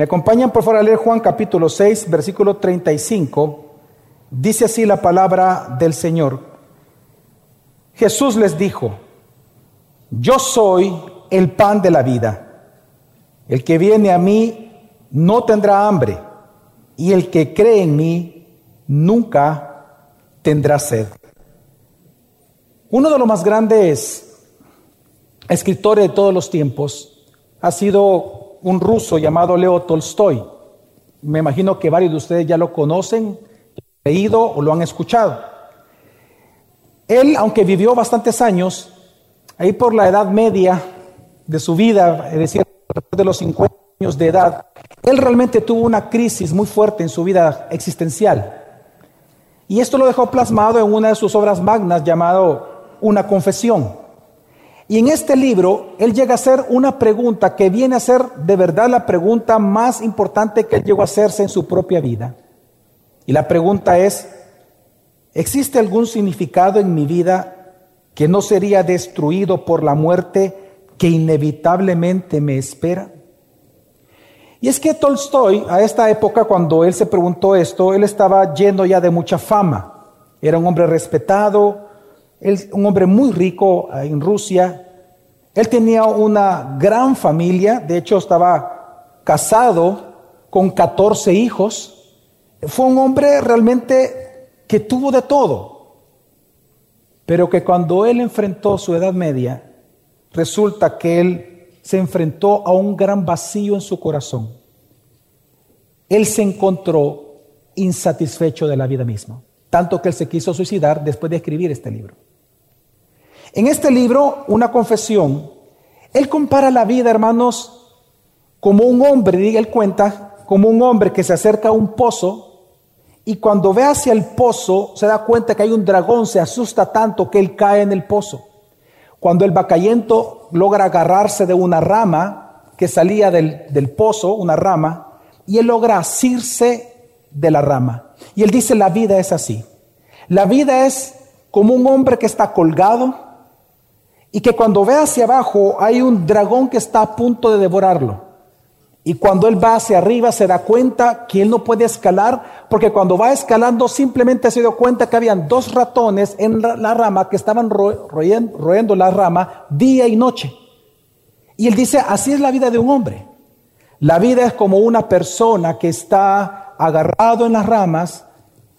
Me acompañan por favor a leer Juan capítulo 6, versículo 35. Dice así la palabra del Señor. Jesús les dijo, yo soy el pan de la vida. El que viene a mí no tendrá hambre, y el que cree en mí nunca tendrá sed. Uno de los más grandes escritores de todos los tiempos ha sido un ruso llamado Leo Tolstoy. Me imagino que varios de ustedes ya lo conocen, leído o lo han escuchado. Él, aunque vivió bastantes años, ahí por la edad media de su vida, es decir, de los 50 años de edad, él realmente tuvo una crisis muy fuerte en su vida existencial. Y esto lo dejó plasmado en una de sus obras magnas llamado Una confesión. Y en este libro él llega a hacer una pregunta que viene a ser de verdad la pregunta más importante que él llegó a hacerse en su propia vida. Y la pregunta es, ¿existe algún significado en mi vida que no sería destruido por la muerte que inevitablemente me espera? Y es que Tolstoy, a esta época, cuando él se preguntó esto, él estaba lleno ya de mucha fama. Era un hombre respetado, un hombre muy rico ah, en Rusia. Él tenía una gran familia, de hecho estaba casado con 14 hijos. Fue un hombre realmente que tuvo de todo, pero que cuando él enfrentó su edad media, resulta que él se enfrentó a un gran vacío en su corazón. Él se encontró insatisfecho de la vida misma, tanto que él se quiso suicidar después de escribir este libro. En este libro, una confesión, él compara la vida, hermanos, como un hombre, él cuenta, como un hombre que se acerca a un pozo y cuando ve hacia el pozo se da cuenta que hay un dragón, se asusta tanto que él cae en el pozo. Cuando el bacayento logra agarrarse de una rama que salía del, pozo, una rama, y él logra asirse de la rama. Y él dice, la vida es así. La vida es como un hombre que está colgado y que cuando ve hacia abajo hay un dragón que está a punto de devorarlo. Y cuando él va hacia arriba se da cuenta que él no puede escalar, porque cuando va escalando simplemente se dio cuenta que habían dos ratones en la rama que estaban royendo, la rama día y noche. Y él dice, así es la vida de un hombre. La vida es como una persona que está agarrado en las ramas,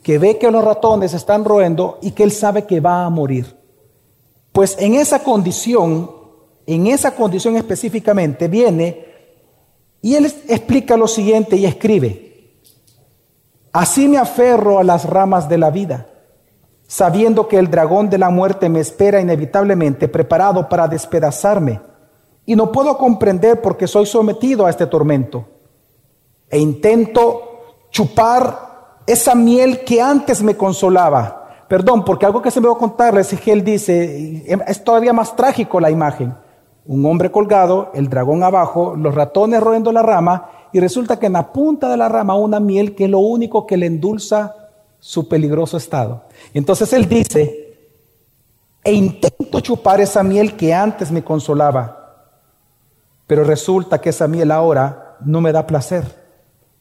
que ve que los ratones están roendo y que él sabe que va a morir. Pues en esa condición, en esa condición específicamente, viene y él explica lo siguiente y escribe, así me aferro a las ramas de la vida, sabiendo que el dragón de la muerte me espera inevitablemente preparado para despedazarme, y no puedo comprender por qué soy sometido a este tormento. E intento chupar esa miel que antes me consolaba. Perdón, porque algo que se me va a contarles es él dice, es todavía más trágico la imagen un hombre colgado, el dragón abajo, los ratones roendo la rama, y resulta que en la punta de la rama una miel que es lo único que le endulza su peligroso estado. Entonces él dice, e intento chupar esa miel que antes me consolaba, pero resulta que esa miel ahora no me da placer.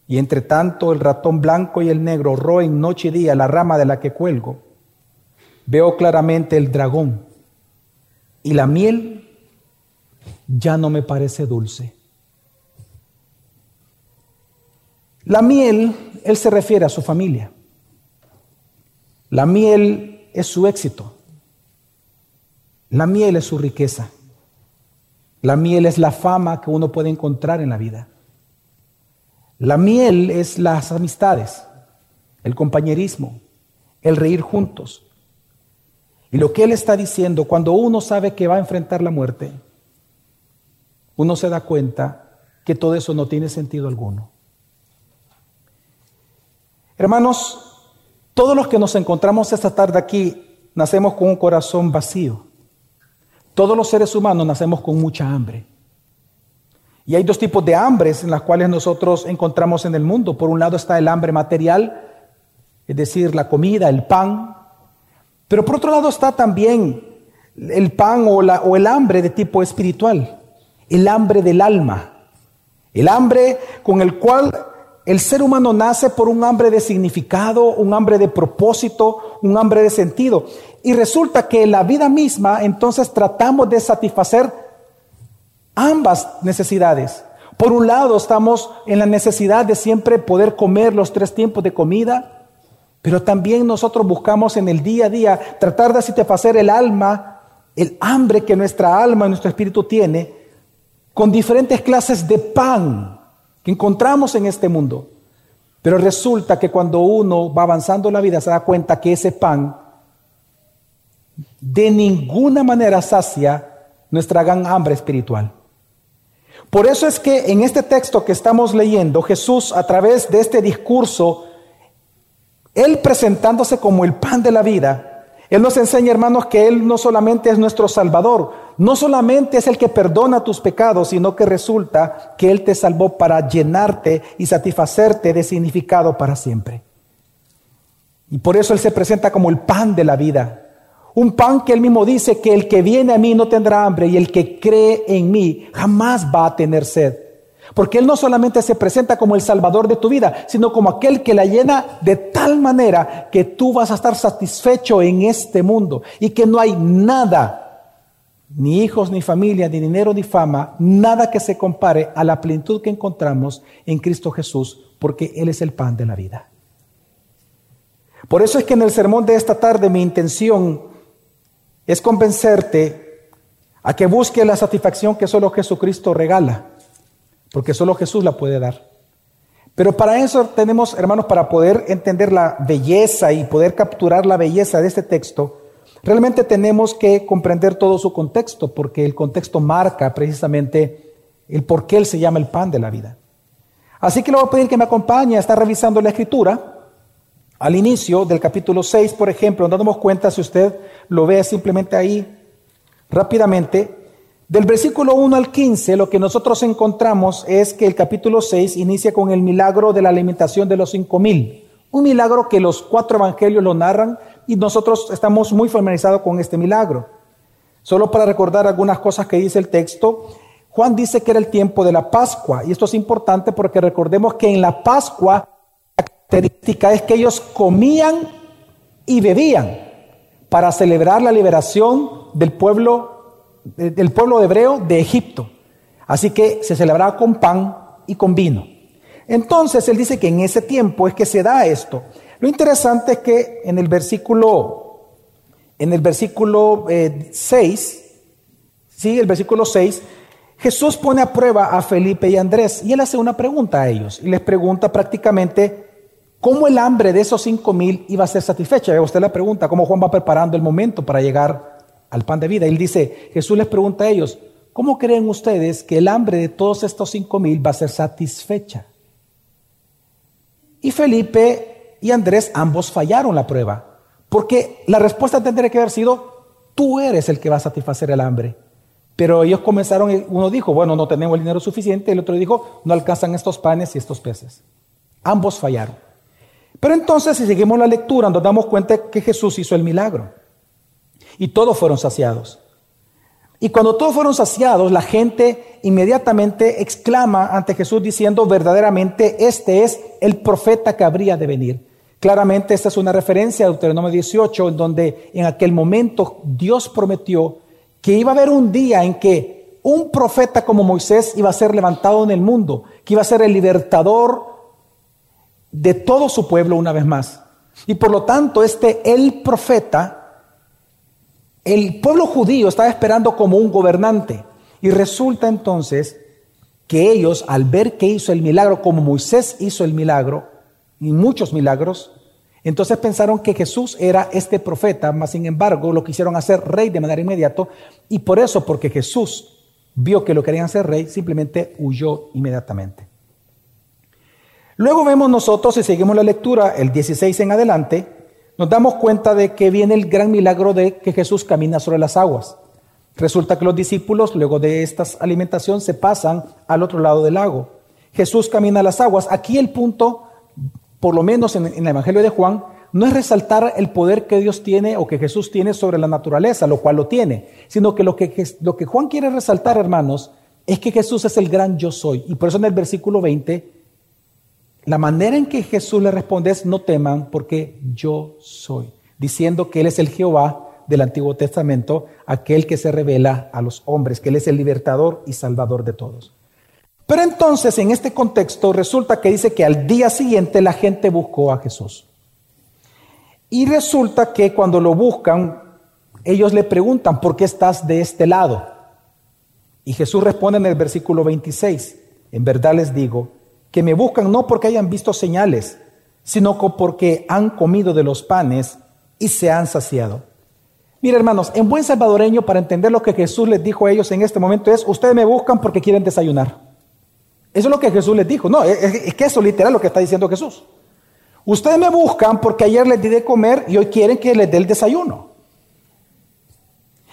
Y entre tanto el ratón blanco y el negro roen noche y día la rama de la que cuelgo. Veo claramente el dragón y la miel ya no me parece dulce. La miel, él se refiere a su familia. La miel es su éxito. La miel es su riqueza. La miel es la fama que uno puede encontrar en la vida. La miel es las amistades, el compañerismo, el reír juntos. Y lo que él está diciendo, cuando uno sabe que va a enfrentar la muerte, uno se da cuenta que todo eso no tiene sentido alguno. Hermanos, todos los que nos encontramos esta tarde aquí nacemos con un corazón vacío. Todos los seres humanos nacemos con mucha hambre. Y hay dos tipos de hambres en las cuales nosotros encontramos en el mundo. Por un lado está el hambre material, es decir, la comida, el pan. Pero por otro lado está también el pan o, o el hambre de tipo espiritual el hambre del alma, El hambre con el cual el ser humano nace por un hambre de significado, un hambre de propósito, un hambre de sentido. Y resulta que en la vida misma entonces tratamos de satisfacer ambas necesidades. Por un lado estamos en la necesidad de siempre poder comer los tres tiempos de comida, pero también nosotros buscamos en el día a día tratar de satisfacer el alma, el hambre que nuestra alma, nuestro espíritu tiene, con diferentes clases de pan que encontramos en este mundo. Pero resulta que cuando uno va avanzando en la vida se da cuenta que ese pan de ninguna manera sacia nuestra gran hambre espiritual. Por eso es que en este texto que estamos leyendo, Jesús a través de este discurso, Él presentándose como el pan de la vida, Él nos enseña, hermanos, que Él no solamente es nuestro Salvador, no solamente es el que perdona tus pecados, sino que resulta que Él te salvó para llenarte y satisfacerte de significado para siempre. Y por eso Él se presenta como el pan de la vida. Un pan que Él mismo dice que el que viene a mí no tendrá hambre y el que cree en mí jamás va a tener sed. Porque Él no solamente se presenta como el Salvador de tu vida, sino como aquel que la llena de tal manera que tú vas a estar satisfecho en este mundo y que no hay nada ni hijos, ni familia, ni dinero, ni fama, nada que se compare a la plenitud que encontramos en Cristo Jesús, porque Él es el pan de la vida. Por eso es que en el sermón de esta tarde mi intención es convencerte a que busque la satisfacción que solo Jesucristo regala, porque solo Jesús la puede dar. Pero para eso tenemos, hermanos, para poder entender la belleza y poder capturar la belleza de este texto, Realmente tenemos que comprender todo su contexto, porque el contexto marca precisamente el por qué Él se llama el pan de la vida. Así que le voy a pedir que me acompañe a estar revisando la escritura. Al inicio del capítulo 6, por ejemplo, dándonos cuenta, si usted lo ve simplemente ahí rápidamente, del versículo 1 al 15, lo que nosotros encontramos es que el capítulo 6 inicia con el milagro de la alimentación de los cinco mil. Un milagro que los cuatro evangelios lo narran y nosotros estamos muy familiarizados con este milagro. Solo para recordar algunas cosas que dice el texto, Juan dice que era el tiempo de la Pascua y esto es importante porque recordemos que en la Pascua la característica es que ellos comían y bebían para celebrar la liberación del pueblo del pueblo hebreo de Egipto. Así que se celebraba con pan y con vino. Entonces él dice que en ese tiempo es que se da esto. Lo interesante es que en el versículo, en el versículo 6, eh, sí, el versículo 6, Jesús pone a prueba a Felipe y Andrés y él hace una pregunta a ellos y les pregunta prácticamente cómo el hambre de esos cinco mil iba a ser satisfecha. Usted le pregunta cómo Juan va preparando el momento para llegar al pan de vida. Él dice, Jesús les pregunta a ellos, ¿cómo creen ustedes que el hambre de todos estos cinco mil va a ser satisfecha? Y Felipe y Andrés ambos fallaron la prueba. Porque la respuesta tendría que haber sido, tú eres el que va a satisfacer el hambre. Pero ellos comenzaron, uno dijo, bueno, no tenemos el dinero suficiente, el otro dijo, no alcanzan estos panes y estos peces. Ambos fallaron. Pero entonces, si seguimos la lectura, nos damos cuenta que Jesús hizo el milagro. Y todos fueron saciados. Y cuando todos fueron saciados, la gente inmediatamente exclama ante Jesús diciendo, verdaderamente, este es el profeta que habría de venir. Claramente esta es una referencia a Deuteronomio 18, en donde en aquel momento Dios prometió que iba a haber un día en que un profeta como Moisés iba a ser levantado en el mundo, que iba a ser el libertador de todo su pueblo una vez más. Y por lo tanto, este el profeta, el pueblo judío estaba esperando como un gobernante. Y resulta entonces que ellos, al ver que hizo el milagro, como Moisés hizo el milagro, y muchos milagros. Entonces pensaron que Jesús era este profeta, mas sin embargo lo quisieron hacer rey de manera inmediata y por eso, porque Jesús vio que lo querían hacer rey, simplemente huyó inmediatamente. Luego vemos nosotros, si seguimos la lectura, el 16 en adelante, nos damos cuenta de que viene el gran milagro de que Jesús camina sobre las aguas. Resulta que los discípulos, luego de esta alimentación, se pasan al otro lado del lago. Jesús camina a las aguas. Aquí el punto por lo menos en, el Evangelio de Juan, no es resaltar el poder que Dios tiene o que Jesús tiene sobre la naturaleza, lo cual lo tiene, sino que lo que, lo que Juan quiere resaltar, hermanos, es que Jesús es el gran yo soy. Y por eso en el versículo 20, la manera en que Jesús le responde es no teman porque yo soy, diciendo que Él es el Jehová del Antiguo Testamento, aquel que se revela a los hombres, que Él es el libertador y salvador de todos. Pero entonces en este contexto resulta que dice que al día siguiente la gente buscó a Jesús. Y resulta que cuando lo buscan, ellos le preguntan, ¿por qué estás de este lado? Y Jesús responde en el versículo 26, en verdad les digo, que me buscan no porque hayan visto señales, sino porque han comido de los panes y se han saciado. Mira, hermanos, en buen salvadoreño, para entender lo que Jesús les dijo a ellos en este momento es, ustedes me buscan porque quieren desayunar. Eso es lo que Jesús les dijo. No, es, que eso literal lo que está diciendo Jesús. Ustedes me buscan porque ayer les di de comer y hoy quieren que les dé el desayuno.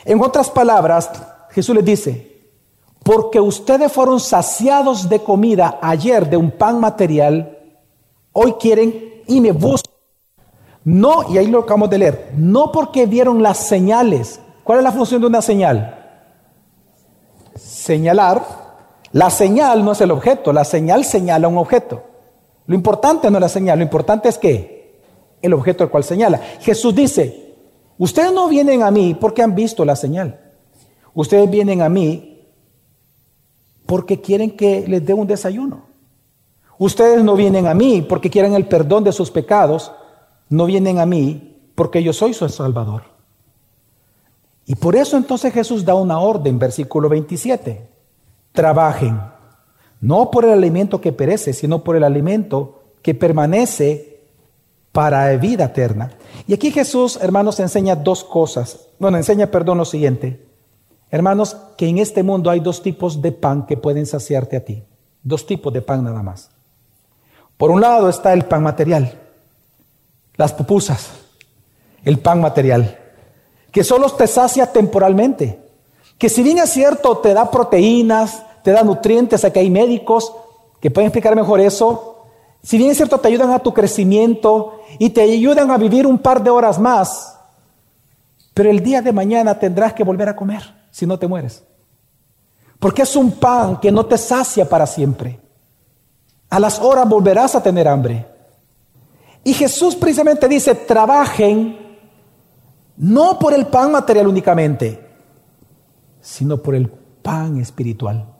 En otras palabras, Jesús les dice, porque ustedes fueron saciados de comida ayer de un pan material, hoy quieren y me buscan no, y ahí lo acabamos de leer, no porque vieron las señales. ¿Cuál es la función de una señal? Señalar. La señal no es el objeto, la señal señala un objeto. Lo importante no es la señal, lo importante es que el objeto al cual señala. Jesús dice, ustedes no vienen a mí porque han visto la señal. Ustedes vienen a mí porque quieren que les dé un desayuno. Ustedes no vienen a mí porque quieren el perdón de sus pecados no vienen a mí porque yo soy su Salvador. Y por eso entonces Jesús da una orden, versículo 27. Trabajen, no por el alimento que perece, sino por el alimento que permanece para vida eterna. Y aquí Jesús, hermanos, enseña dos cosas. Bueno, enseña, perdón, lo siguiente. Hermanos, que en este mundo hay dos tipos de pan que pueden saciarte a ti. Dos tipos de pan nada más. Por un lado está el pan material las pupusas, el pan material, que solo te sacia temporalmente, que si bien es cierto te da proteínas, te da nutrientes, aquí hay médicos que pueden explicar mejor eso, si bien es cierto te ayudan a tu crecimiento y te ayudan a vivir un par de horas más, pero el día de mañana tendrás que volver a comer si no te mueres. Porque es un pan que no te sacia para siempre. A las horas volverás a tener hambre. Y Jesús precisamente dice, trabajen no por el pan material únicamente, sino por el pan espiritual.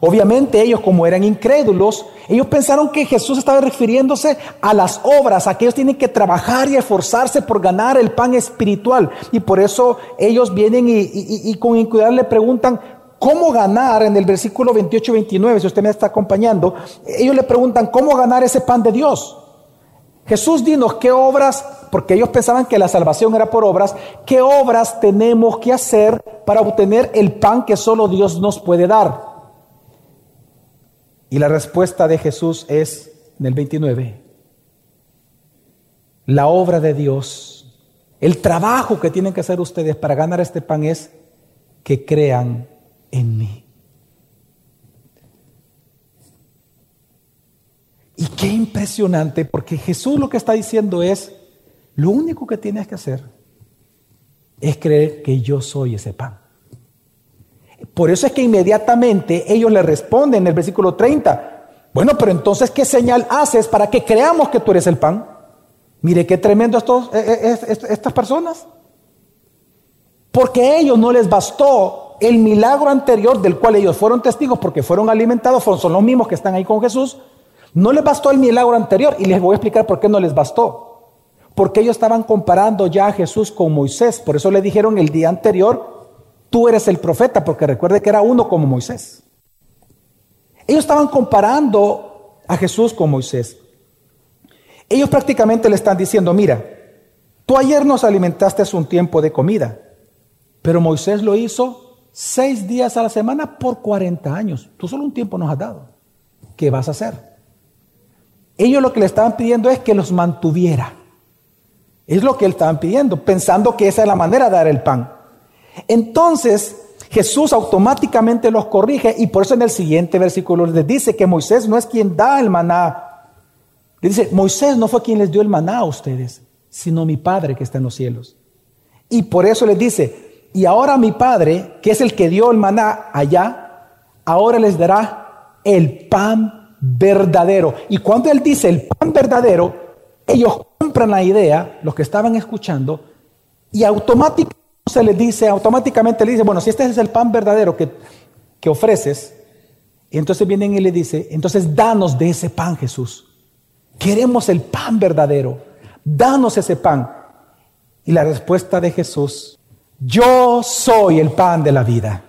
Obviamente ellos como eran incrédulos, ellos pensaron que Jesús estaba refiriéndose a las obras, a que ellos tienen que trabajar y esforzarse por ganar el pan espiritual. Y por eso ellos vienen y, con incuidad le preguntan, ¿cómo ganar? En el versículo 28-29, si usted me está acompañando, ellos le preguntan, ¿cómo ganar ese pan de Dios? Jesús dinos qué obras, porque ellos pensaban que la salvación era por obras, qué obras tenemos que hacer para obtener el pan que solo Dios nos puede dar. Y la respuesta de Jesús es en el 29. La obra de Dios, el trabajo que tienen que hacer ustedes para ganar este pan es que crean en mí. Y qué impresionante, porque Jesús lo que está diciendo es, lo único que tienes que hacer es creer que yo soy ese pan. Por eso es que inmediatamente ellos le responden en el versículo 30, bueno, pero entonces, ¿qué señal haces para que creamos que tú eres el pan? Mire qué tremendo estos, eh, eh, estas personas. Porque a ellos no les bastó el milagro anterior del cual ellos fueron testigos porque fueron alimentados, son los mismos que están ahí con Jesús. No les bastó el milagro anterior y les voy a explicar por qué no les bastó. Porque ellos estaban comparando ya a Jesús con Moisés. Por eso le dijeron el día anterior, tú eres el profeta, porque recuerde que era uno como Moisés. Ellos estaban comparando a Jesús con Moisés. Ellos prácticamente le están diciendo, mira, tú ayer nos alimentaste hace un tiempo de comida, pero Moisés lo hizo seis días a la semana por 40 años. Tú solo un tiempo nos has dado. ¿Qué vas a hacer? Ellos lo que le estaban pidiendo es que los mantuviera. Es lo que le estaban pidiendo, pensando que esa es la manera de dar el pan. Entonces, Jesús automáticamente los corrige y por eso en el siguiente versículo les dice que Moisés no es quien da el maná. Le dice, Moisés no fue quien les dio el maná a ustedes, sino mi Padre que está en los cielos. Y por eso les dice, y ahora mi Padre, que es el que dio el maná allá, ahora les dará el pan verdadero. Y cuando Él dice el pan verdadero, ellos compran la idea, los que estaban escuchando, y automáticamente se les dice, automáticamente le dice, bueno, si este es el pan verdadero que, que ofreces, entonces vienen y le dice, entonces danos de ese pan, Jesús. Queremos el pan verdadero. Danos ese pan. Y la respuesta de Jesús, yo soy el pan de la vida.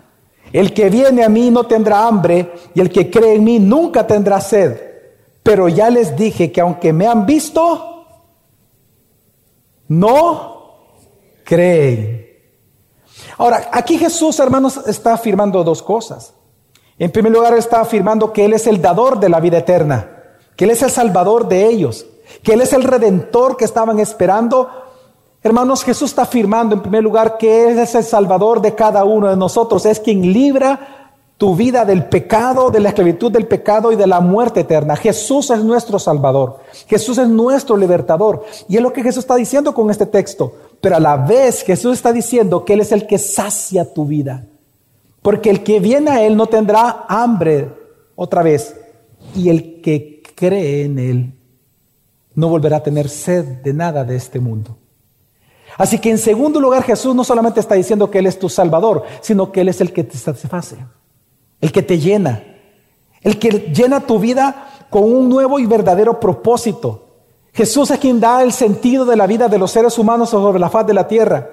El que viene a mí no tendrá hambre y el que cree en mí nunca tendrá sed. Pero ya les dije que aunque me han visto, no creen. Ahora, aquí Jesús, hermanos, está afirmando dos cosas. En primer lugar, está afirmando que Él es el dador de la vida eterna, que Él es el salvador de ellos, que Él es el redentor que estaban esperando. Hermanos, Jesús está afirmando en primer lugar que Él es el salvador de cada uno de nosotros, es quien libra tu vida del pecado, de la esclavitud del pecado y de la muerte eterna. Jesús es nuestro salvador, Jesús es nuestro libertador. Y es lo que Jesús está diciendo con este texto. Pero a la vez Jesús está diciendo que Él es el que sacia tu vida. Porque el que viene a Él no tendrá hambre otra vez. Y el que cree en Él no volverá a tener sed de nada de este mundo. Así que en segundo lugar Jesús no solamente está diciendo que Él es tu Salvador, sino que Él es el que te satisface, el que te llena, el que llena tu vida con un nuevo y verdadero propósito. Jesús es quien da el sentido de la vida de los seres humanos sobre la faz de la tierra.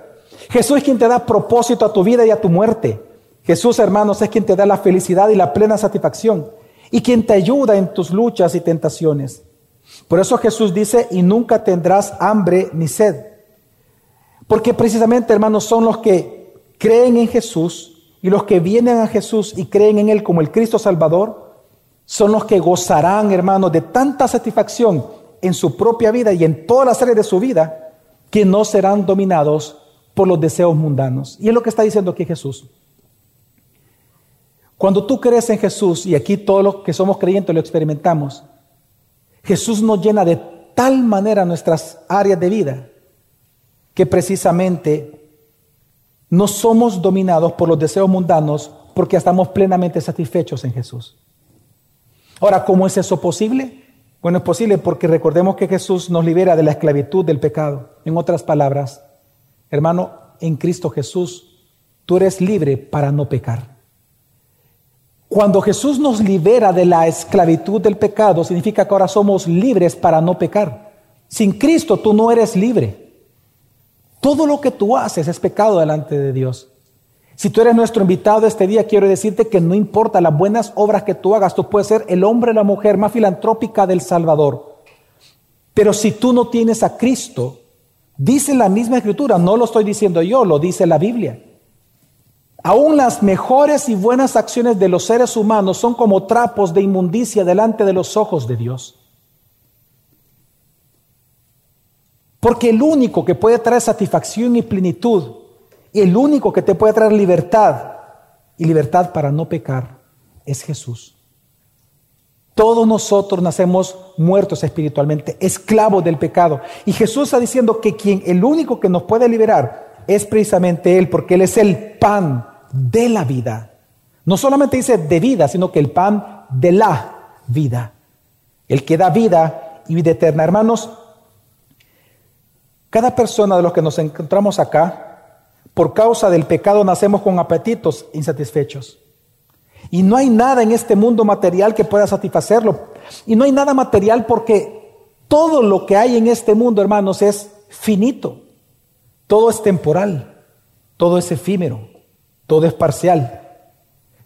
Jesús es quien te da propósito a tu vida y a tu muerte. Jesús, hermanos, es quien te da la felicidad y la plena satisfacción y quien te ayuda en tus luchas y tentaciones. Por eso Jesús dice, y nunca tendrás hambre ni sed. Porque precisamente, hermanos, son los que creen en Jesús y los que vienen a Jesús y creen en Él como el Cristo Salvador, son los que gozarán, hermanos, de tanta satisfacción en su propia vida y en toda la serie de su vida, que no serán dominados por los deseos mundanos. Y es lo que está diciendo aquí Jesús. Cuando tú crees en Jesús, y aquí todos los que somos creyentes lo experimentamos, Jesús nos llena de tal manera nuestras áreas de vida que precisamente no somos dominados por los deseos mundanos porque estamos plenamente satisfechos en Jesús. Ahora, ¿cómo es eso posible? Bueno, es posible porque recordemos que Jesús nos libera de la esclavitud del pecado. En otras palabras, hermano, en Cristo Jesús, tú eres libre para no pecar. Cuando Jesús nos libera de la esclavitud del pecado, significa que ahora somos libres para no pecar. Sin Cristo tú no eres libre. Todo lo que tú haces es pecado delante de Dios. Si tú eres nuestro invitado este día, quiero decirte que no importa las buenas obras que tú hagas, tú puedes ser el hombre o la mujer más filantrópica del Salvador. Pero si tú no tienes a Cristo, dice la misma escritura, no lo estoy diciendo yo, lo dice la Biblia. Aún las mejores y buenas acciones de los seres humanos son como trapos de inmundicia delante de los ojos de Dios. Porque el único que puede traer satisfacción y plenitud, y el único que te puede traer libertad y libertad para no pecar, es Jesús. Todos nosotros nacemos muertos espiritualmente, esclavos del pecado. Y Jesús está diciendo que quien, el único que nos puede liberar es precisamente Él, porque Él es el pan de la vida. No solamente dice de vida, sino que el pan de la vida. El que da vida y vida eterna. Hermanos, cada persona de los que nos encontramos acá, por causa del pecado nacemos con apetitos insatisfechos. Y no hay nada en este mundo material que pueda satisfacerlo. Y no hay nada material porque todo lo que hay en este mundo, hermanos, es finito. Todo es temporal. Todo es efímero todo es parcial.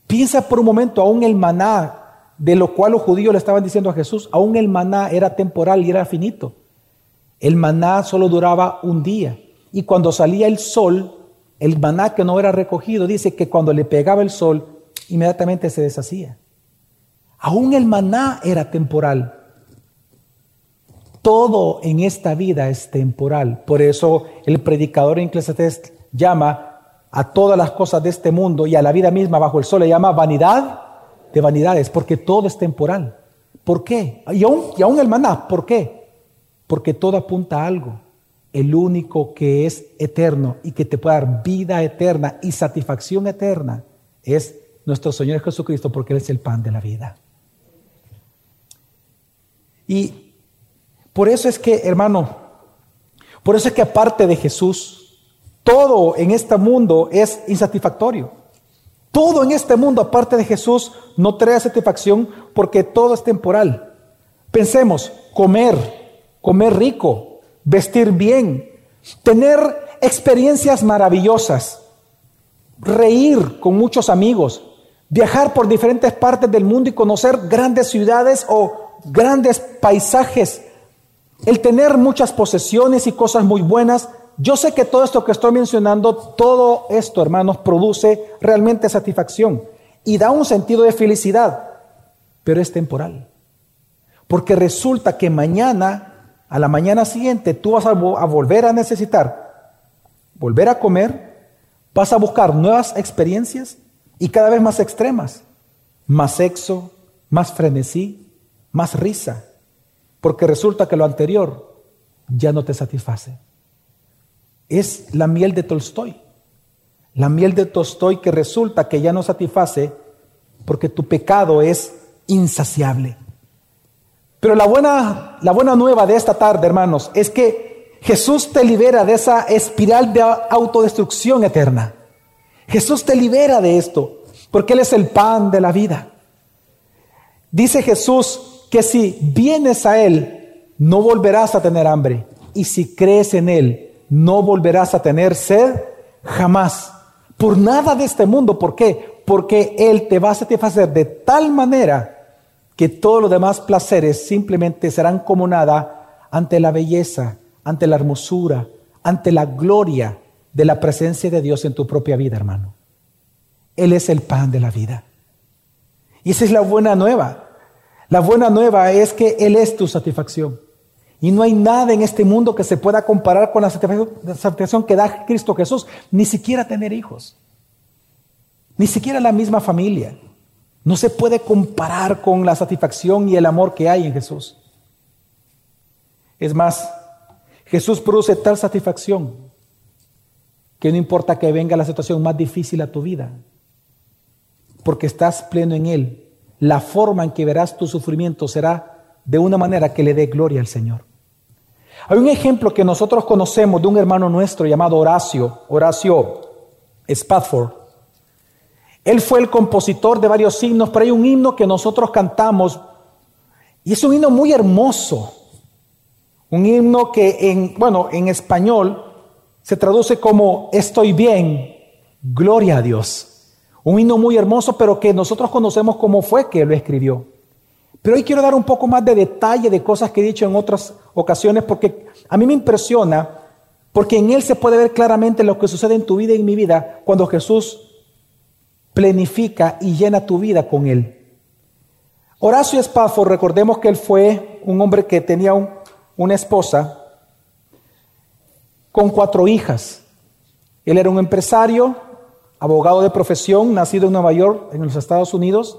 Piensa por un momento, aún el maná, de lo cual los judíos le estaban diciendo a Jesús, aún el maná era temporal y era finito. El maná solo duraba un día. Y cuando salía el sol, el maná que no era recogido, dice que cuando le pegaba el sol, inmediatamente se deshacía. Aún el maná era temporal. Todo en esta vida es temporal. Por eso el predicador en Eclesiastes llama a todas las cosas de este mundo y a la vida misma bajo el sol le llama vanidad de vanidades, porque todo es temporal. ¿Por qué? Y aún, y aún el maná, ¿por qué? Porque todo apunta a algo. El único que es eterno y que te puede dar vida eterna y satisfacción eterna es nuestro Señor Jesucristo, porque Él es el pan de la vida. Y por eso es que, hermano, por eso es que aparte de Jesús, todo en este mundo es insatisfactorio. Todo en este mundo, aparte de Jesús, no trae satisfacción porque todo es temporal. Pensemos, comer, comer rico, vestir bien, tener experiencias maravillosas, reír con muchos amigos, viajar por diferentes partes del mundo y conocer grandes ciudades o grandes paisajes, el tener muchas posesiones y cosas muy buenas. Yo sé que todo esto que estoy mencionando, todo esto, hermanos, produce realmente satisfacción y da un sentido de felicidad, pero es temporal. Porque resulta que mañana, a la mañana siguiente, tú vas a, volver a necesitar, volver a comer, vas a buscar nuevas experiencias y cada vez más extremas, más sexo, más frenesí, más risa, porque resulta que lo anterior ya no te satisface. Es la miel de Tolstoy. La miel de Tolstoy que resulta que ya no satisface porque tu pecado es insaciable. Pero la buena, la buena nueva de esta tarde, hermanos, es que Jesús te libera de esa espiral de autodestrucción eterna. Jesús te libera de esto, porque Él es el pan de la vida. Dice Jesús que si vienes a Él, no volverás a tener hambre. Y si crees en Él, no volverás a tener sed jamás. Por nada de este mundo. ¿Por qué? Porque Él te va a satisfacer de tal manera que todos los demás placeres simplemente serán como nada ante la belleza, ante la hermosura, ante la gloria de la presencia de Dios en tu propia vida, hermano. Él es el pan de la vida. Y esa es la buena nueva. La buena nueva es que Él es tu satisfacción. Y no hay nada en este mundo que se pueda comparar con la satisfacción que da Cristo Jesús, ni siquiera tener hijos, ni siquiera la misma familia. No se puede comparar con la satisfacción y el amor que hay en Jesús. Es más, Jesús produce tal satisfacción que no importa que venga la situación más difícil a tu vida, porque estás pleno en Él la forma en que verás tu sufrimiento será de una manera que le dé gloria al Señor. Hay un ejemplo que nosotros conocemos de un hermano nuestro llamado Horacio, Horacio Spafford. Él fue el compositor de varios himnos, pero hay un himno que nosotros cantamos y es un himno muy hermoso. Un himno que en, bueno, en español se traduce como estoy bien, gloria a Dios. Un himno muy hermoso, pero que nosotros conocemos cómo fue que lo escribió. Pero hoy quiero dar un poco más de detalle de cosas que he dicho en otras ocasiones, porque a mí me impresiona, porque en él se puede ver claramente lo que sucede en tu vida y en mi vida cuando Jesús planifica y llena tu vida con él. Horacio Spafford, recordemos que él fue un hombre que tenía una esposa con cuatro hijas. Él era un empresario, abogado de profesión, nacido en Nueva York, en los Estados Unidos,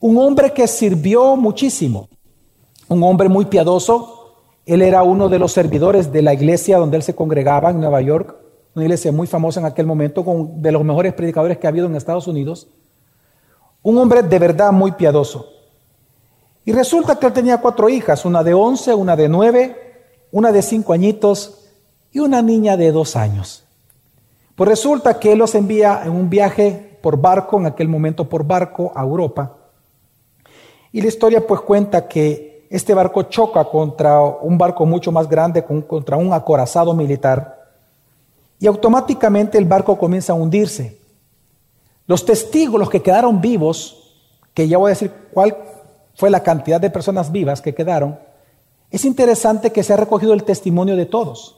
un hombre que sirvió muchísimo, un hombre muy piadoso. Él era uno de los servidores de la iglesia donde él se congregaba en Nueva York, una iglesia muy famosa en aquel momento, con, de los mejores predicadores que ha habido en Estados Unidos. Un hombre de verdad muy piadoso. Y resulta que él tenía cuatro hijas, una de once, una de nueve, una de cinco añitos y una niña de dos años. Pues resulta que él los envía en un viaje por barco, en aquel momento por barco, a Europa. Y la historia pues cuenta que este barco choca contra un barco mucho más grande, contra un acorazado militar, y automáticamente el barco comienza a hundirse. Los testigos, los que quedaron vivos, que ya voy a decir cuál fue la cantidad de personas vivas que quedaron, es interesante que se ha recogido el testimonio de todos.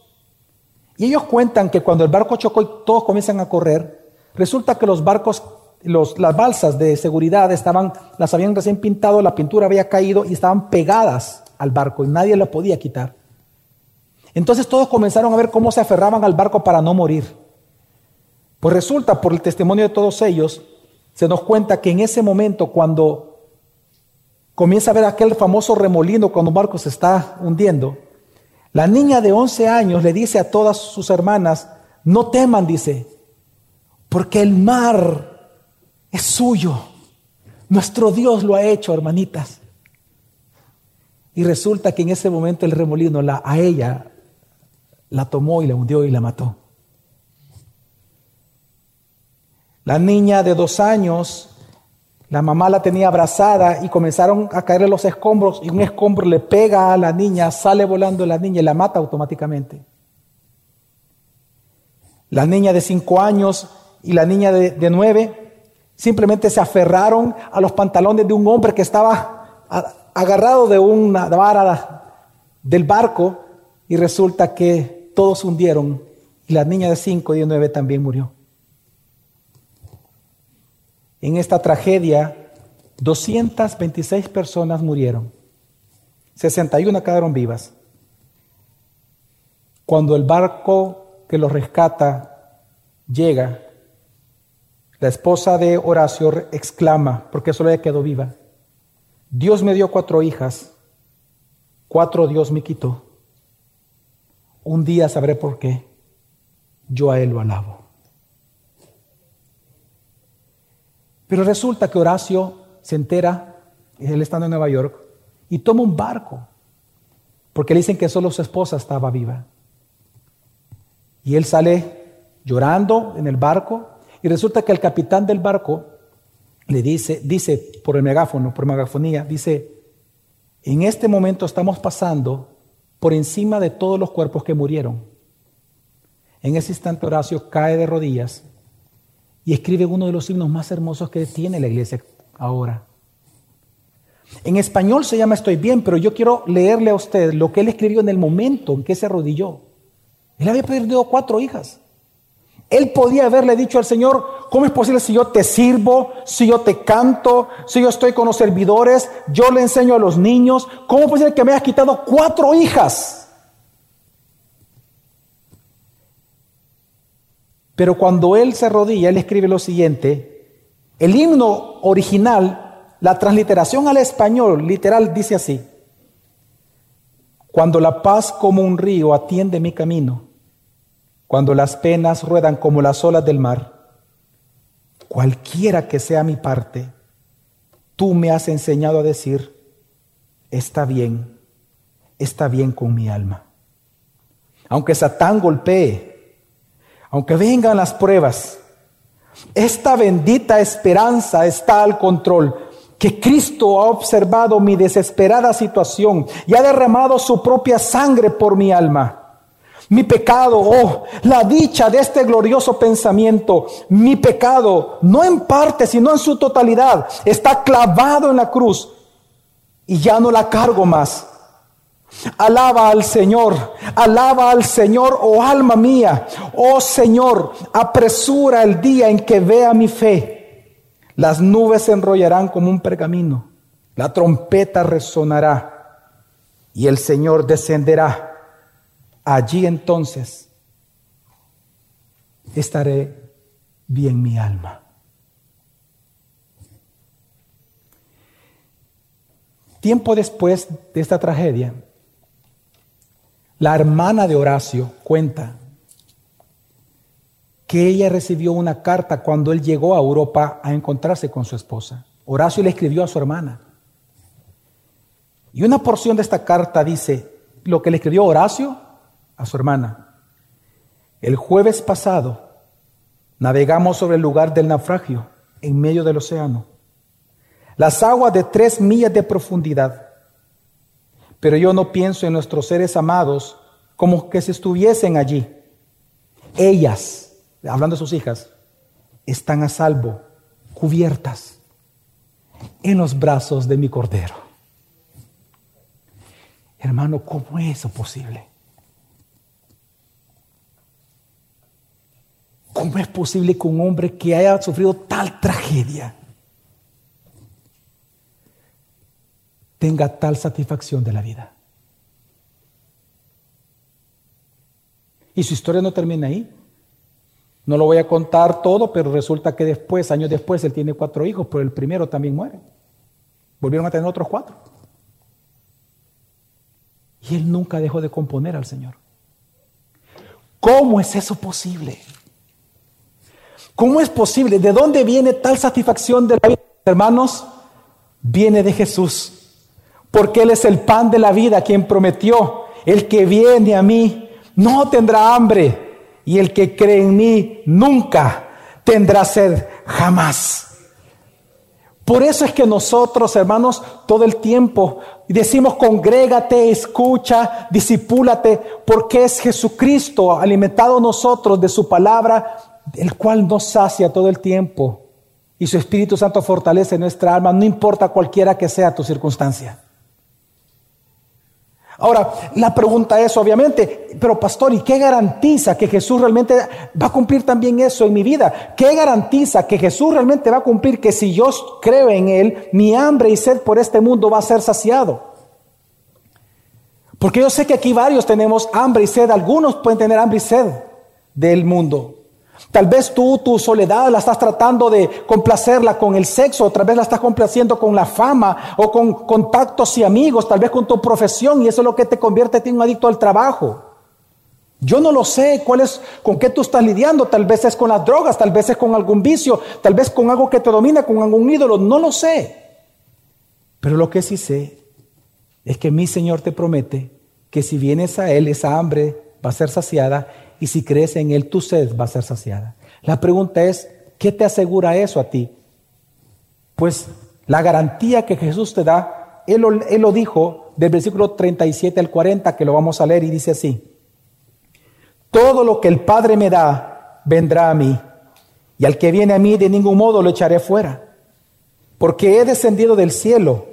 Y ellos cuentan que cuando el barco chocó y todos comienzan a correr, resulta que los barcos, las balsas de seguridad estaban, las habían recién pintado, la pintura había caído y estaban pegadas al barco y nadie lo podía quitar. Entonces todos comenzaron a ver cómo se aferraban al barco para no morir. Pues resulta, por el testimonio de todos ellos, se nos cuenta que en ese momento, cuando comienza a ver aquel famoso remolino cuando un barco se está hundiendo, la niña de 11 años le dice a todas sus hermanas, no teman, dice, porque el mar Es suyo. Nuestro Dios lo ha hecho, hermanitas. Y resulta que en ese momento el remolino la, a ella la tomó y la hundió y la mató. La niña de dos años, la mamá la tenía abrazada y comenzaron a caerle los escombros y un escombro le pega a la niña, sale volando la niña y la mata automáticamente. La niña de cinco años y la niña de, nueve simplemente se aferraron a los pantalones de un hombre que estaba agarrado de una vara del barco y resulta que todos hundieron y la niña de cinco y de nueve también murió. En esta tragedia, 226 personas murieron, 61 quedaron vivas. Cuando el barco que los rescata llega, la esposa de Horacio exclama, porque solo ella quedó viva, Dios me dio cuatro hijas, cuatro Dios me quitó. Un día sabré por qué, yo a él lo alabo. Pero resulta que Horacio se entera, él estando en Nueva York, y toma un barco, porque le dicen que solo su esposa estaba viva. Y él sale llorando en el barco, y resulta que el capitán del barco le dice, dice por el megáfono, por megafonía, dice, en este momento estamos pasando por encima de todos los cuerpos que murieron. En ese instante Horacio cae de rodillas y escribe uno de los himnos más hermosos que tiene la iglesia ahora. En español se llama Estoy bien, pero yo quiero leerle a usted lo que él escribió en el momento en que se arrodilló. Él había perdido cuatro hijas. Él podía haberle dicho al Señor, ¿cómo es posible si yo te sirvo, si yo te canto, si yo estoy con los servidores, yo le enseño a los niños? ¿Cómo es posible que me hayas quitado cuatro hijas? Pero cuando él se arrodilla, él escribe lo siguiente. El himno original, la transliteración al español literal dice así. Cuando la paz como un río atiende mi camino, cuando las penas ruedan como las olas del mar, cualquiera que sea mi parte, tú me has enseñado a decir, está bien, está bien con mi alma. Aunque Satán golpee, aunque vengan las pruebas, esta bendita esperanza está al control, que Cristo ha observado mi desesperada situación y ha derramado su propia sangre por mi alma. Mi pecado, oh, la dicha de este glorioso pensamiento, mi pecado, no en parte, sino en su totalidad, está clavado en la cruz y ya no la cargo más. Alaba al Señor, alaba al Señor, oh alma mía, oh Señor, apresura el día en que vea mi fe. Las nubes se enrollarán como un pergamino, la trompeta resonará y el Señor descenderá. Allí entonces estaré bien mi alma. Tiempo después de esta tragedia, la hermana de Horacio cuenta que ella recibió una carta cuando él llegó a Europa a encontrarse con su esposa. Horacio le escribió a su hermana. Y una porción de esta carta dice lo que le escribió Horacio a su hermana. El jueves pasado navegamos sobre el lugar del naufragio en medio del océano. Las aguas de tres millas de profundidad pero yo no pienso en nuestros seres amados como que si estuviesen allí. Ellas, hablando de sus hijas, están a salvo, cubiertas en los brazos de mi cordero. Hermano, ¿cómo es eso posible? ¿Cómo es posible que un hombre que haya sufrido tal tragedia tenga tal satisfacción de la vida. Y su historia no termina ahí. No lo voy a contar todo, pero resulta que después, años después, él tiene cuatro hijos, pero el primero también muere. Volvieron a tener otros cuatro. Y él nunca dejó de componer al Señor. ¿Cómo es eso posible? ¿Cómo es posible? ¿De dónde viene tal satisfacción de la vida, hermanos? Viene de Jesús. Porque Él es el pan de la vida, quien prometió, el que viene a mí no tendrá hambre y el que cree en mí nunca tendrá sed jamás. Por eso es que nosotros, hermanos, todo el tiempo decimos congrégate, escucha, disipúlate, porque es Jesucristo alimentado nosotros de su palabra, el cual nos sacia todo el tiempo. Y su Espíritu Santo fortalece nuestra alma, no importa cualquiera que sea tu circunstancia. Ahora, la pregunta es obviamente, pero pastor, ¿y qué garantiza que Jesús realmente va a cumplir también eso en mi vida? ¿Qué garantiza que Jesús realmente va a cumplir que si yo creo en Él, mi hambre y sed por este mundo va a ser saciado? Porque yo sé que aquí varios tenemos hambre y sed, algunos pueden tener hambre y sed del mundo. Tal vez tú, tu soledad, la estás tratando de complacerla con el sexo, otra vez la estás complaciendo con la fama o con contactos y amigos, tal vez con tu profesión, y eso es lo que te convierte en un adicto al trabajo. Yo no lo sé con qué tú estás lidiando, tal vez es con las drogas, tal vez es con algún vicio, tal vez con algo que te domina, con algún ídolo, no lo sé. Pero lo que sí sé es que mi Señor te promete que si vienes a Él, esa hambre va a ser saciada y si crees en Él, tu sed va a ser saciada. La pregunta es, ¿qué te asegura eso a ti? Pues la garantía que Jesús te da, Él lo, dijo del versículo 37 al 40, que lo vamos a leer y dice así, todo lo que el Padre me da, vendrá a mí, y al que viene a mí de ningún modo lo echaré fuera, porque he descendido del cielo,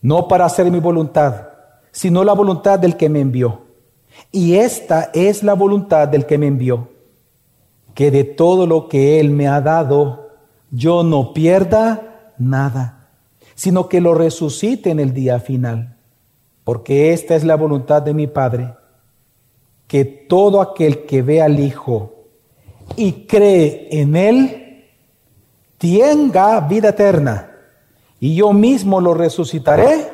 no para hacer mi voluntad, sino la voluntad del que me envió. Y esta es la voluntad del que me envió, que de todo lo que Él me ha dado, yo no pierda nada, sino que lo resucite en el día final. Porque esta es la voluntad de mi Padre, que todo aquel que ve al Hijo y cree en Él, tenga vida eterna. Y yo mismo lo resucitaré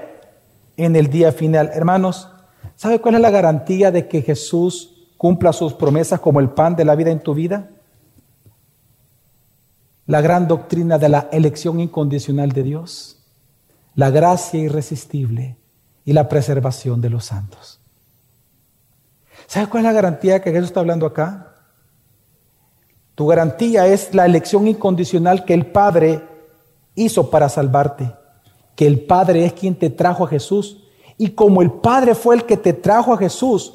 en el día final. Hermanos, ¿Sabe cuál es la garantía de que Jesús cumpla sus promesas como el pan de la vida en tu vida? La gran doctrina de la elección incondicional de Dios, la gracia irresistible y la preservación de los santos. ¿Sabe cuál es la garantía que Jesús está hablando acá? Tu garantía es la elección incondicional que el Padre hizo para salvarte, que el Padre es quien te trajo a Jesús y como el Padre fue el que te trajo a Jesús,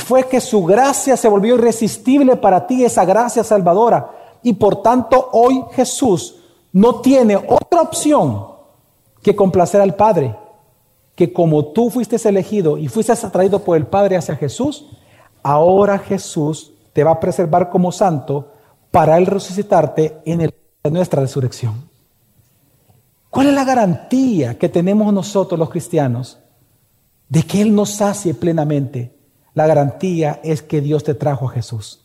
fue que su gracia se volvió irresistible para ti, esa gracia salvadora. Y por tanto hoy Jesús no tiene otra opción que complacer al Padre. Que como tú fuiste elegido y fuiste atraído por el Padre hacia Jesús, ahora Jesús te va a preservar como santo para Él resucitarte en, el, en nuestra resurrección. ¿Cuál es la garantía que tenemos nosotros los cristianos? De que Él nos sacie plenamente, la garantía es que Dios te trajo a Jesús.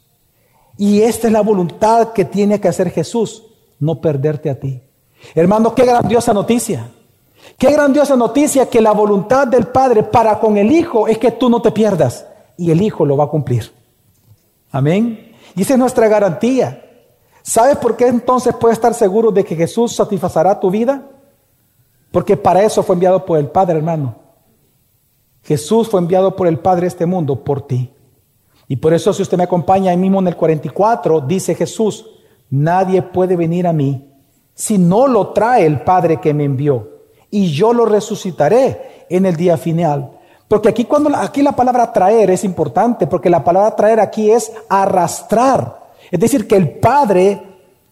Y esta es la voluntad que tiene que hacer Jesús, no perderte a ti. Hermano, qué grandiosa noticia. Qué grandiosa noticia que la voluntad del Padre para con el Hijo es que tú no te pierdas y el Hijo lo va a cumplir. Amén. Y esa es nuestra garantía. ¿Sabes por qué entonces puedes estar seguro de que Jesús satisfacerá tu vida? Porque para eso fue enviado por el Padre, hermano. Jesús fue enviado por el Padre a este mundo por ti. Y por eso si usted me acompaña ahí mismo en el 44, dice Jesús, nadie puede venir a mí si no lo trae el Padre que me envió. Y yo lo resucitaré en el día final. Porque aquí, cuando, aquí la palabra traer es importante, porque la palabra traer aquí es arrastrar. Es decir, que el Padre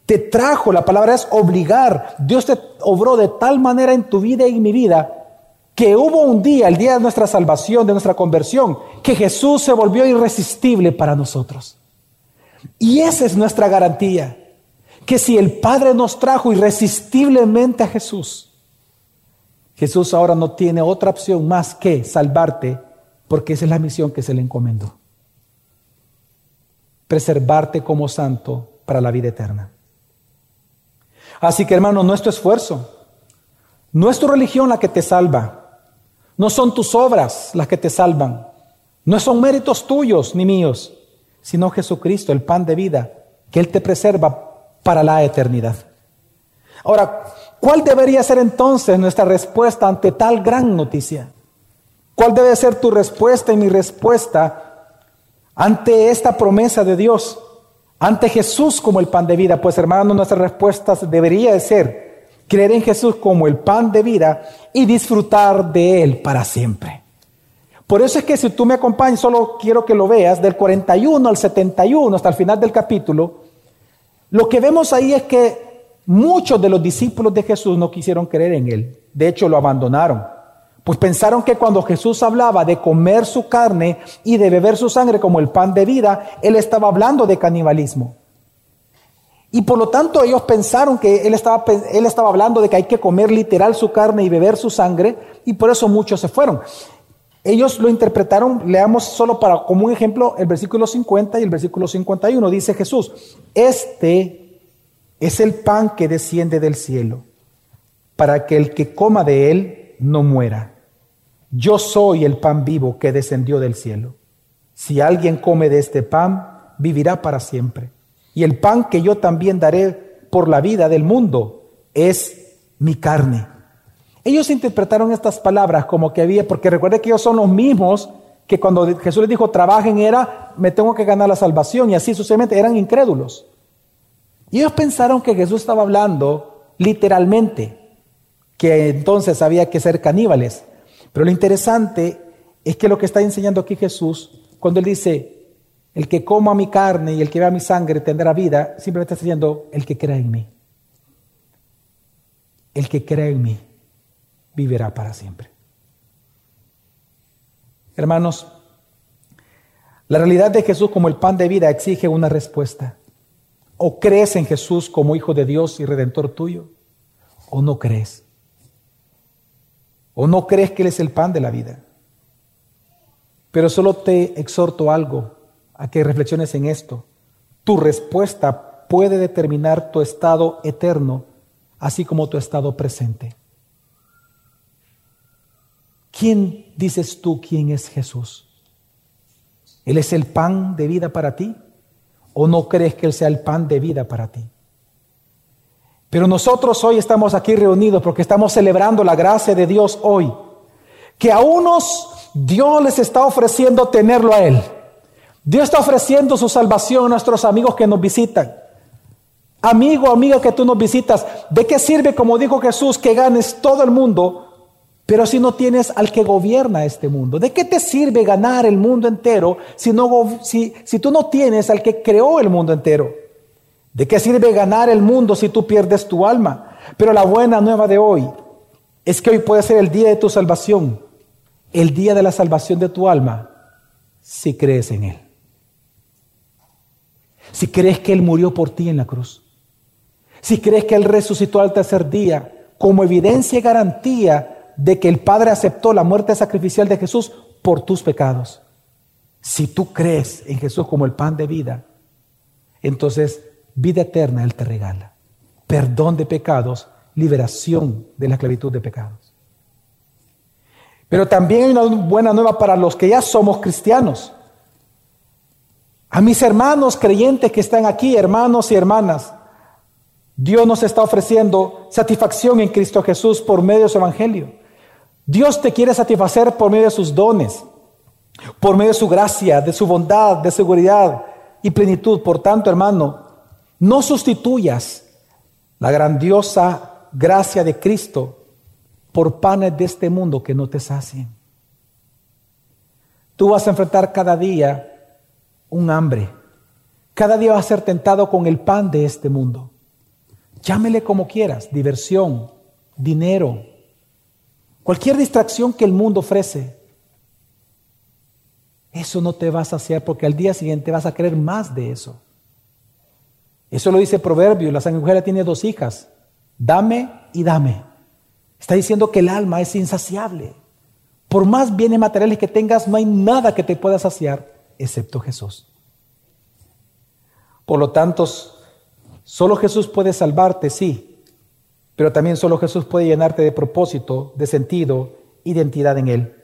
te trajo, la palabra es obligar. Dios te obró de tal manera en tu vida y en mi vida que hubo un día, el día de nuestra salvación, de nuestra conversión, que Jesús se volvió irresistible para nosotros. Y esa es nuestra garantía, que si el Padre nos trajo irresistiblemente a Jesús, Jesús ahora no tiene otra opción más que salvarte, porque esa es la misión que se le encomendó. Preservarte como santo para la vida eterna. Así que hermano, nuestro esfuerzo, no es tu religión la que te salva, no son tus obras las que te salvan. No son méritos tuyos ni míos, sino Jesucristo, el pan de vida, que Él te preserva para la eternidad. Ahora, ¿cuál debería ser entonces nuestra respuesta ante tal gran noticia? ¿Cuál debe ser tu respuesta y mi respuesta ante esta promesa de Dios? Ante Jesús como el pan de vida. Pues hermanos, nuestra respuesta debería de ser creer en Jesús como el pan de vida y disfrutar de Él para siempre. Por eso es que si tú me acompañas, solo quiero que lo veas, del 41 al 71 hasta el final del capítulo, lo que vemos ahí es que muchos de los discípulos de Jesús no quisieron creer en Él. De hecho, lo abandonaron. Pues pensaron que cuando Jesús hablaba de comer su carne y de beber su sangre como el pan de vida, Él estaba hablando de canibalismo. Y por lo tanto ellos pensaron que él estaba, él estaba hablando de que hay que comer literal su carne y beber su sangre, y por eso muchos se fueron. Ellos lo interpretaron, leamos solo para como un ejemplo el versículo 50 y el versículo 51. Dice Jesús, este es el pan que desciende del cielo, para que el que coma de él no muera. Yo soy el pan vivo que descendió del cielo. Si alguien come de este pan, vivirá para siempre. Y el pan que yo también daré por la vida del mundo es mi carne ellos interpretaron estas palabras como que había, porque recuerde que ellos son los mismos que cuando Jesús les dijo trabajen era, me tengo que ganar la salvación y así sucesivamente eran incrédulos. Y ellos pensaron que Jesús estaba hablando literalmente, que entonces había que ser caníbales. Pero lo interesante es que lo que está enseñando aquí Jesús, cuando él dice, el que coma mi carne y el que vea mi sangre tendrá vida, simplemente está diciendo, el que crea en mí. El que crea en mí vivirá para siempre. Hermanos, la realidad de Jesús como el pan de vida exige una respuesta. O crees en Jesús como Hijo de Dios y Redentor tuyo, o no crees. O no crees que Él es el pan de la vida. Pero solo te exhorto algo, a que reflexiones en esto. Tu respuesta puede determinar tu estado eterno, así como tu estado presente. ¿Quién dices tú quién es Jesús? ¿Él es el pan de vida para ti? ¿O no crees que Él sea el pan de vida para ti? Pero nosotros hoy estamos aquí reunidos porque estamos celebrando la gracia de Dios hoy. Que a unos Dios les está ofreciendo tenerlo a Él. Dios está ofreciendo su salvación a nuestros amigos que nos visitan. Amigo, amiga que tú nos visitas, ¿de qué sirve, como dijo Jesús, que ganes todo el mundo pero si no tienes al que gobierna este mundo, ¿de qué te sirve ganar el mundo entero si, no, si, si tú no tienes al que creó el mundo entero? ¿De qué sirve ganar el mundo si tú pierdes tu alma? Pero la buena nueva de hoy es que hoy puede ser el día de tu salvación, el día de la salvación de tu alma, si crees en Él. Si crees que Él murió por ti en la cruz. Si crees que Él resucitó al tercer día como evidencia y garantía de que el Padre aceptó la muerte sacrificial de Jesús por tus pecados. Si tú crees en Jesús como el pan de vida, entonces vida eterna Él te regala. Perdón de pecados, liberación de la esclavitud de pecados. Pero también hay una buena nueva para los que ya somos cristianos. A mis hermanos creyentes que están aquí, hermanos y hermanas, Dios nos está ofreciendo satisfacción en Cristo Jesús por medio de su Evangelio. Dios te quiere satisfacer por medio de sus dones, por medio de su gracia, de su bondad, de seguridad y plenitud. Por tanto, hermano, no sustituyas la grandiosa gracia de Cristo por panes de este mundo que no te sacien. Tú vas a enfrentar cada día un hambre. Cada día vas a ser tentado con el pan de este mundo. Llámele como quieras, diversión, dinero, Cualquier distracción que el mundo ofrece, eso no te va a saciar porque al día siguiente vas a querer más de eso. Eso lo dice Proverbio, la mujer tiene dos hijas, dame y dame. Está diciendo que el alma es insaciable. Por más bienes materiales que tengas, no hay nada que te pueda saciar excepto Jesús. Por lo tanto, solo Jesús puede salvarte, sí, pero también solo Jesús puede llenarte de propósito, de sentido, identidad en Él.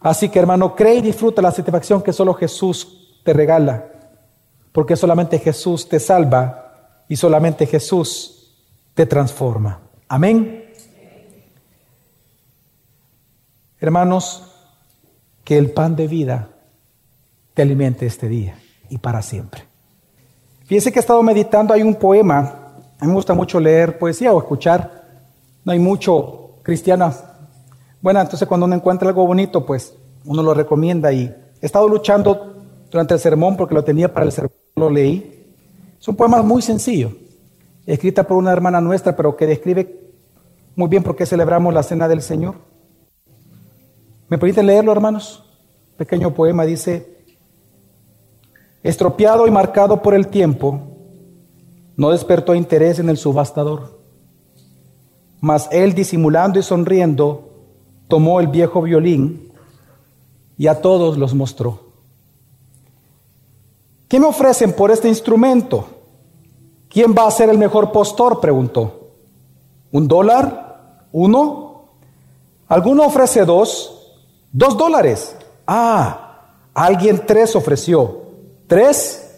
Así que hermano, cree y disfruta la satisfacción que solo Jesús te regala, porque solamente Jesús te salva y solamente Jesús te transforma. Amén. Hermanos, que el pan de vida te alimente este día y para siempre. Fíjense que he estado meditando, hay un poema, a mí me gusta mucho leer poesía o escuchar, no hay mucho cristiana. Bueno, entonces cuando uno encuentra algo bonito, pues uno lo recomienda y he estado luchando durante el sermón porque lo tenía para el sermón, lo leí. Es un poema muy sencillo, escrita por una hermana nuestra, pero que describe muy bien por qué celebramos la cena del Señor. ¿Me permiten leerlo, hermanos? Pequeño poema dice, estropeado y marcado por el tiempo, no despertó interés en el subastador. Mas él, disimulando y sonriendo, tomó el viejo violín y a todos los mostró. ¿Qué me ofrecen por este instrumento? ¿Quién va a ser el mejor postor? preguntó. ¿Un dólar? ¿Uno? ¿Alguno ofrece dos? Dos dólares. Ah, alguien tres ofreció. ¿Tres?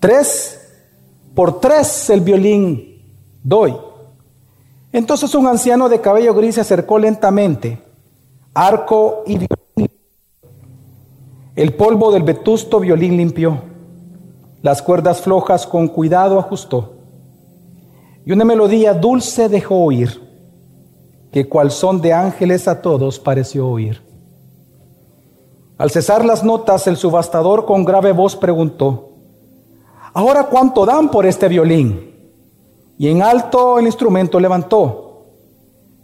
¿Tres? Por tres el violín doy. Entonces un anciano de cabello gris se acercó lentamente, arco y violín. El polvo del vetusto violín limpió, las cuerdas flojas con cuidado ajustó, y una melodía dulce dejó oír, que cual son de ángeles a todos pareció oír. Al cesar las notas, el subastador con grave voz preguntó, ¿Ahora cuánto dan por este violín? Y en alto el instrumento levantó.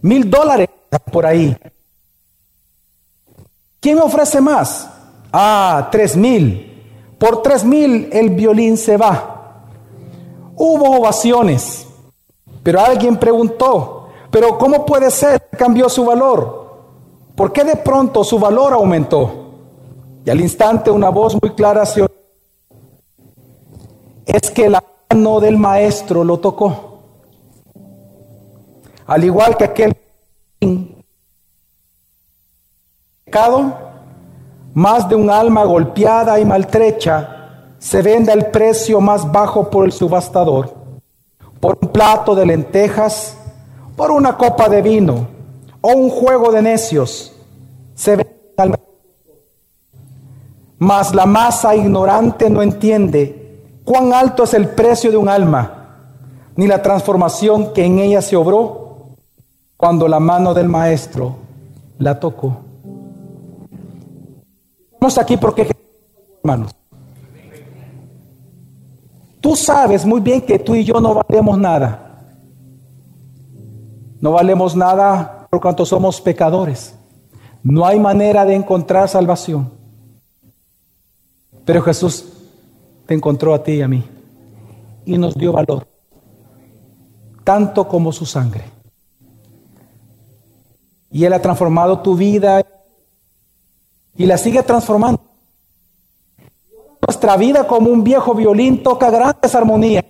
Mil dólares por ahí. ¿Quién me ofrece más? Ah, tres mil. Por tres mil el violín se va. Hubo ovaciones, pero alguien preguntó, ¿pero cómo puede ser que cambió su valor? ¿Por qué de pronto su valor aumentó? Y al instante una voz muy clara se oyó. Es que la mano del maestro lo tocó. Al igual que aquel pecado, más de un alma golpeada y maltrecha se vende el precio más bajo por el subastador, por un plato de lentejas, por una copa de vino o un juego de necios. Se vende al mas la masa ignorante no entiende cuán alto es el precio de un alma, ni la transformación que en ella se obró cuando la mano del maestro la tocó. Estamos aquí porque, hermanos, tú sabes muy bien que tú y yo no valemos nada. No valemos nada por cuanto somos pecadores. No hay manera de encontrar salvación. Pero Jesús te encontró a ti y a mí y nos dio valor, tanto como su sangre. Y Él ha transformado tu vida y la sigue transformando. Nuestra vida como un viejo violín toca grandes armonías.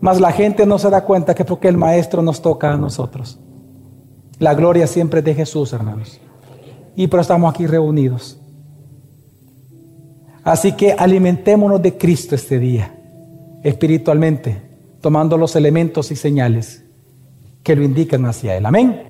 Mas la gente no se da cuenta que porque el Maestro nos toca a nosotros. La gloria siempre es de Jesús, hermanos. Y pero estamos aquí reunidos. Así que alimentémonos de Cristo este día, espiritualmente, tomando los elementos y señales que lo indican hacia Él. Amén.